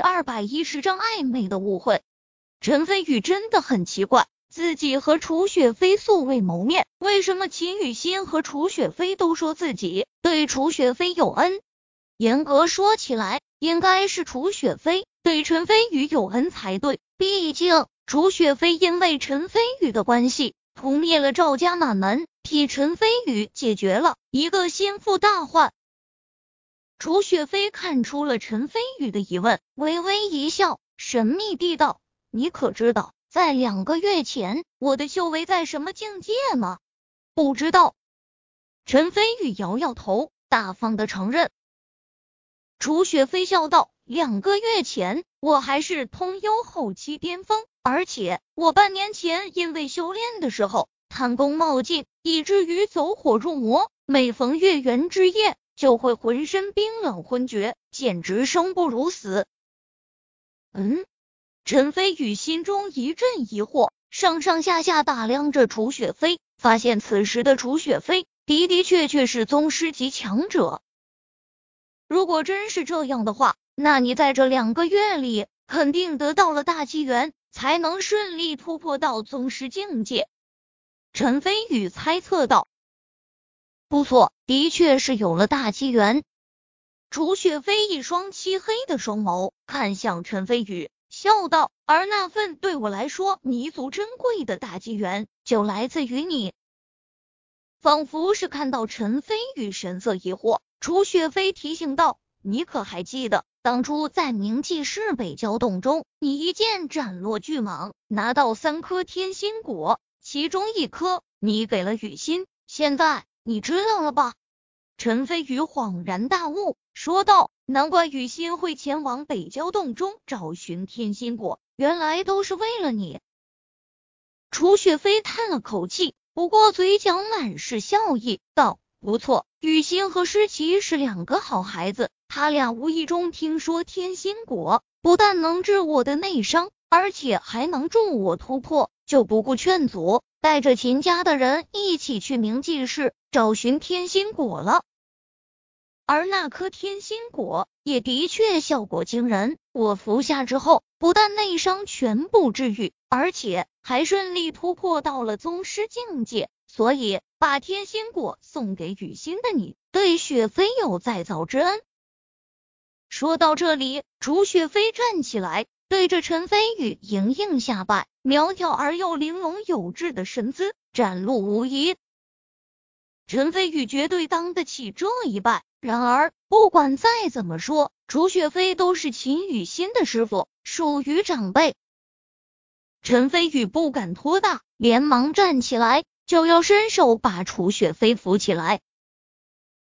二百一十章暧昧的误会。陈飞宇真的很奇怪，自己和楚雪飞素未谋面，为什么秦雨欣和楚雪飞都说自己对楚雪飞有恩？严格说起来，应该是楚雪飞对陈飞宇有恩才对，毕竟楚雪飞因为陈飞宇的关系屠灭了赵家满门，替陈飞宇解决了一个心腹大患。楚雪飞看出了陈飞宇的疑问，微微一笑，神秘地道：“你可知道，在两个月前，我的修为在什么境界吗？”不知道。陈飞宇摇摇头，大方的承认。楚雪飞笑道：“两个月前，我还是通幽后期巅峰，而且我半年前因为修炼的时候贪功冒进，以至于走火入魔，每逢月圆之夜。”就会浑身冰冷昏厥，简直生不如死。嗯，陈飞宇心中一阵疑惑，上上下下打量着楚雪飞，发现此时的楚雪飞的的确确是宗师级强者。如果真是这样的话，那你在这两个月里肯定得到了大机缘，才能顺利突破到宗师境界。陈飞宇猜测道。不错，的确是有了大机缘。楚雪飞一双漆黑的双眸看向陈飞宇，笑道：“而那份对我来说弥足珍贵的大机缘，就来自于你。”仿佛是看到陈飞宇神色疑惑，楚雪飞提醒道：“你可还记得当初在明记市北郊洞中，你一剑斩落巨蟒，拿到三颗天心果，其中一颗你给了雨欣，现在。”你知道了吧？陈飞宇恍然大悟，说道：“难怪雨欣会前往北郊洞中找寻天心果，原来都是为了你。”楚雪飞叹了口气，不过嘴角满是笑意，道：“不错，雨欣和诗琪是两个好孩子，他俩无意中听说天心果不但能治我的内伤，而且还能助我突破，就不顾劝阻。”带着秦家的人一起去明记市找寻天心果了，而那颗天心果也的确效果惊人。我服下之后，不但内伤全部治愈，而且还顺利突破到了宗师境界。所以，把天心果送给雨欣的你，对雪飞有再造之恩。说到这里，楚雪飞站起来。对着陈飞宇盈盈下拜，苗条而又玲珑有致的身姿展露无遗。陈飞宇绝对当得起这一拜。然而，不管再怎么说，楚雪飞都是秦雨欣的师傅，属于长辈。陈飞宇不敢托大，连忙站起来，就要伸手把楚雪飞扶起来。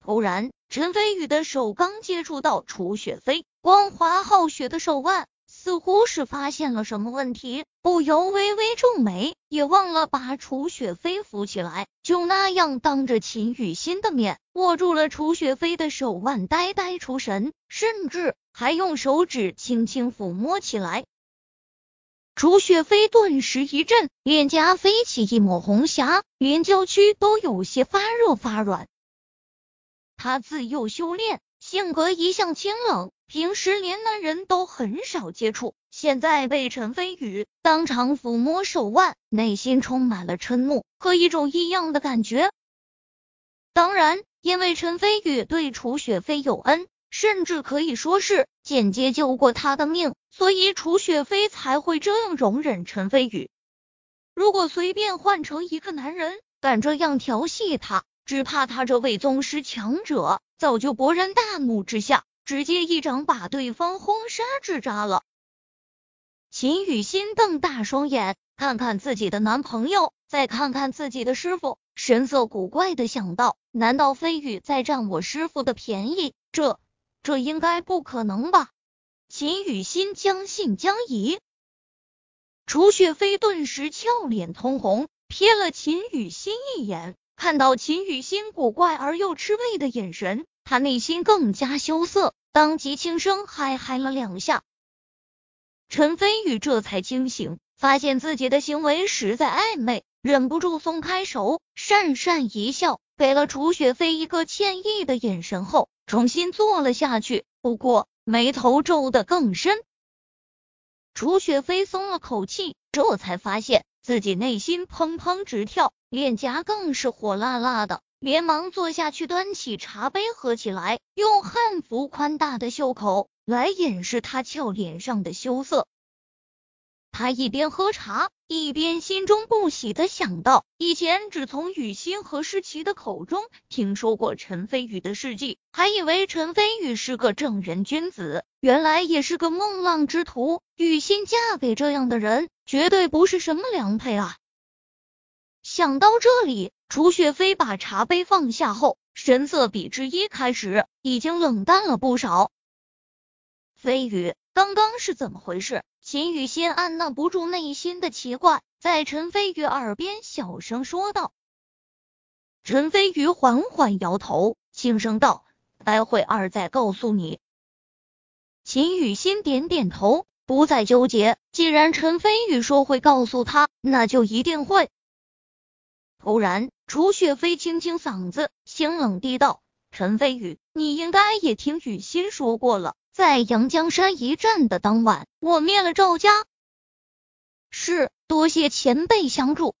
突然，陈飞宇的手刚接触到楚雪飞光滑好雪的手腕。似乎是发现了什么问题，不由微微皱眉，也忘了把楚雪飞扶起来，就那样当着秦雨欣的面握住了楚雪飞的手腕，呆呆出神，甚至还用手指轻轻抚摸起来。楚雪飞顿时一震，脸颊飞起一抹红霞，连娇躯都有些发热发软。他自幼修炼，性格一向清冷。平时连男人都很少接触，现在被陈飞宇当场抚摸手腕，内心充满了嗔怒和一种异样的感觉。当然，因为陈飞宇对楚雪飞有恩，甚至可以说是间接救过他的命，所以楚雪飞才会这样容忍陈飞宇。如果随便换成一个男人敢这样调戏他，只怕他这位宗师强者早就勃然大怒之下。直接一掌把对方轰杀致渣了。秦雨欣瞪大双眼，看看自己的男朋友，再看看自己的师傅，神色古怪的想到：难道飞宇在占我师傅的便宜？这这应该不可能吧？秦雨欣将信将疑。楚雪飞顿时俏脸通红，瞥了秦雨欣一眼，看到秦雨欣古怪而又吃味的眼神。他内心更加羞涩，当即轻声嗨嗨了两下。陈飞宇这才惊醒，发现自己的行为实在暧昧，忍不住松开手，讪讪一笑，给了楚雪飞一个歉意的眼神后，重新坐了下去。不过眉头皱得更深。楚雪飞松了口气，这才发现自己内心砰砰直跳，脸颊更是火辣辣的，连忙坐下去，端起茶杯喝起来，用汉服宽大的袖口来掩饰他俏脸上的羞涩。他一边喝茶，一边心中不喜的想到：以前只从雨欣和诗琪的口中听说过陈飞宇的事迹，还以为陈飞宇是个正人君子，原来也是个孟浪之徒。雨欣嫁给这样的人，绝对不是什么良配啊！想到这里，楚雪飞把茶杯放下后，神色比之一开始已经冷淡了不少。飞宇，刚刚是怎么回事？秦雨欣按捺不住内心的奇怪，在陈飞宇耳边小声说道。陈飞宇缓缓摇头，轻声道：“待会儿再告诉你。”秦雨欣点点头，不再纠结。既然陈飞宇说会告诉他，那就一定会。突然，楚雪飞清清嗓子，清冷地道：“陈飞宇，你应该也听雨欣说过了。”在阳江山一战的当晚，我灭了赵家。是，多谢前辈相助。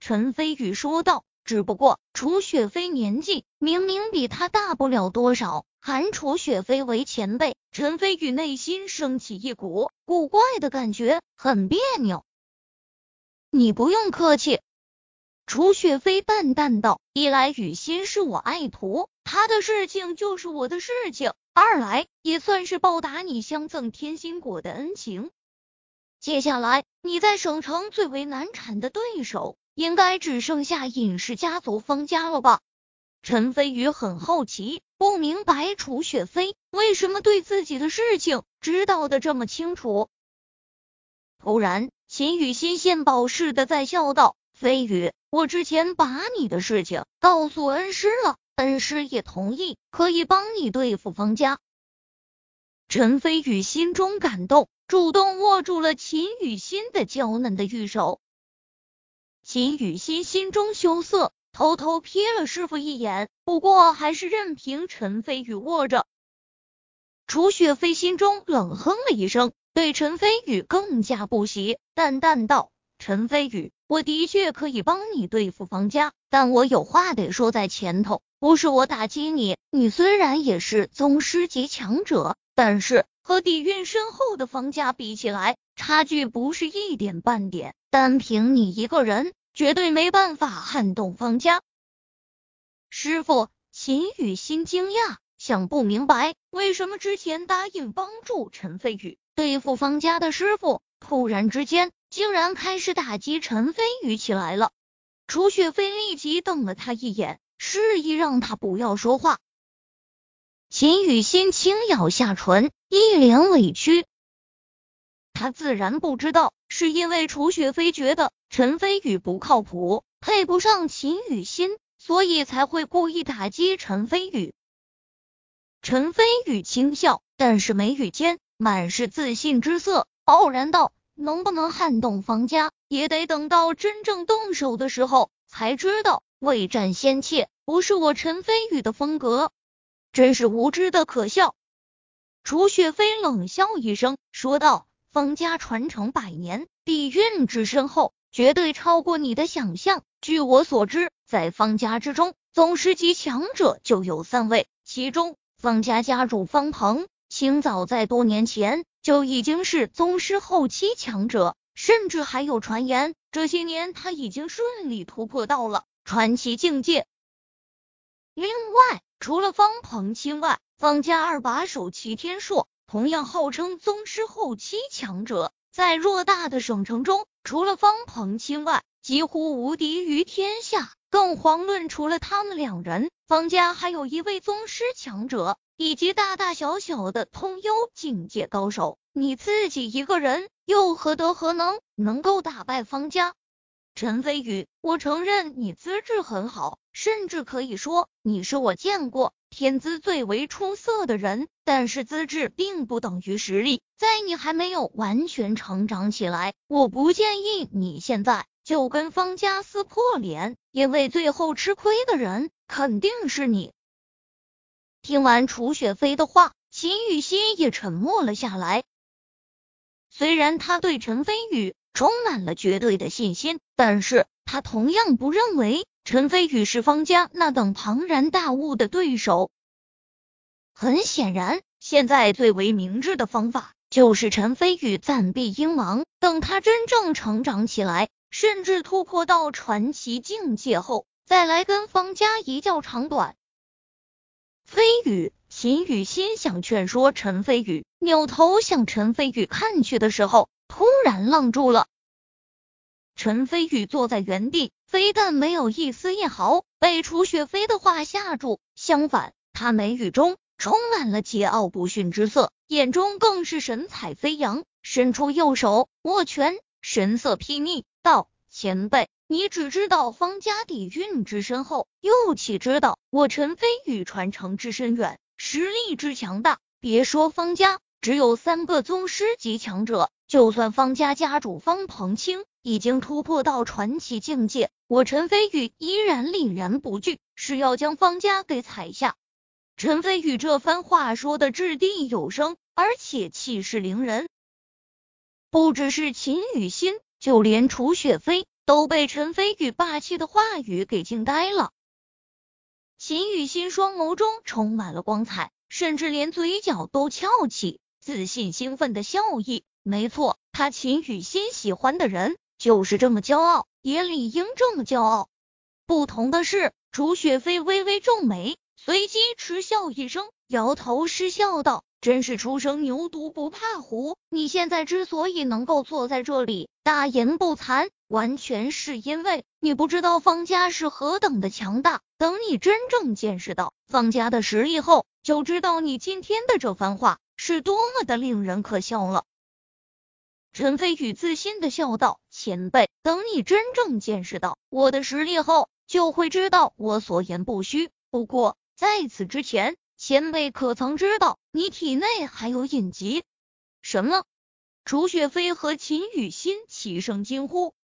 陈飞宇说道。只不过楚雪飞年纪明明比他大不了多少，喊楚雪飞为前辈，陈飞宇内心升起一股古怪的感觉，很别扭。你不用客气。楚雪飞淡淡道：“一来雨欣是我爱徒，他的事情就是我的事情；二来也算是报答你相赠天心果的恩情。接下来你在省城最为难缠的对手，应该只剩下尹氏家族方家了吧？”陈飞宇很好奇，不明白楚雪飞为什么对自己的事情知道的这么清楚。突然，秦雨欣献宝似的在笑道。飞宇，我之前把你的事情告诉恩师了，恩师也同意可以帮你对付方家。陈飞宇心中感动，主动握住了秦雨欣的娇嫩的玉手。秦雨欣心中羞涩，偷偷瞥了师傅一眼，不过还是任凭陈飞宇握着。楚雪飞心中冷哼了一声，对陈飞宇更加不喜，淡淡道：“陈飞宇。”我的确可以帮你对付方家，但我有话得说在前头。不是我打击你，你虽然也是宗师级强者，但是和底蕴深厚的方家比起来，差距不是一点半点。单凭你一个人，绝对没办法撼动方家。师傅，秦雨欣惊讶，想不明白为什么之前答应帮助陈飞宇对付方家的师傅，突然之间。竟然开始打击陈飞宇起来了。楚雪飞立即瞪了他一眼，示意让他不要说话。秦雨欣轻咬下唇，一脸委屈。他自然不知道，是因为楚雪飞觉得陈飞宇不靠谱，配不上秦雨欣，所以才会故意打击陈飞宇。陈飞宇轻笑，但是眉宇间满是自信之色，傲然道。能不能撼动方家，也得等到真正动手的时候才知道。未战先怯，不是我陈飞宇的风格，真是无知的可笑。楚雪飞冷笑一声，说道：“方家传承百年，底蕴之深厚，绝对超过你的想象。据我所知，在方家之中，宗师级强者就有三位，其中方家家主方鹏，清早在多年前。”就已经是宗师后期强者，甚至还有传言，这些年他已经顺利突破到了传奇境界。另外，除了方鹏清外，方家二把手齐天硕同样号称宗师后期强者，在偌大的省城中，除了方鹏清外，几乎无敌于天下。更遑论除了他们两人，方家还有一位宗师强者。以及大大小小的通幽境界高手，你自己一个人又何德何能能够打败方家？陈飞宇，我承认你资质很好，甚至可以说你是我见过天资最为出色的人。但是资质并不等于实力，在你还没有完全成长起来，我不建议你现在就跟方家撕破脸，因为最后吃亏的人肯定是你。听完楚雪飞的话，秦雨欣也沉默了下来。虽然他对陈飞宇充满了绝对的信心，但是他同样不认为陈飞宇是方家那等庞然大物的对手。很显然，现在最为明智的方法就是陈飞宇暂避鹰王，等他真正成长起来，甚至突破到传奇境界后，再来跟方家一较长短。飞宇。秦雨欣想劝说陈飞宇，扭头向陈飞宇看去的时候，突然愣住了。陈飞宇坐在原地，非但没有一丝一毫被楚雪飞的话吓住，相反，他眉宇中充满了桀骜不驯之色，眼中更是神采飞扬，伸出右手握拳，神色睥睨道：“前辈。”你只知道方家底蕴之深厚，又岂知道我陈飞宇传承之深远，实力之强大？别说方家只有三个宗师级强者，就算方家家主方鹏清已经突破到传奇境界，我陈飞宇依然凛然不惧，是要将方家给踩下。陈飞宇这番话说的掷地有声，而且气势凌人，不只是秦雨欣，就连楚雪飞。都被陈飞宇霸气的话语给惊呆了。秦雨欣双眸中充满了光彩，甚至连嘴角都翘起，自信兴奋的笑意。没错，他秦雨欣喜欢的人就是这么骄傲，也理应这么骄傲。不同的是，楚雪飞微微皱眉，随即嗤笑一声，摇头失笑道。真是初生牛犊不怕虎！你现在之所以能够坐在这里大言不惭，完全是因为你不知道方家是何等的强大。等你真正见识到方家的实力后，就知道你今天的这番话是多么的令人可笑了。陈飞宇自信的笑道：“前辈，等你真正见识到我的实力后，就会知道我所言不虚。不过在此之前。”前辈可曾知道，你体内还有隐疾？什么？楚雪飞和秦雨欣齐声惊呼。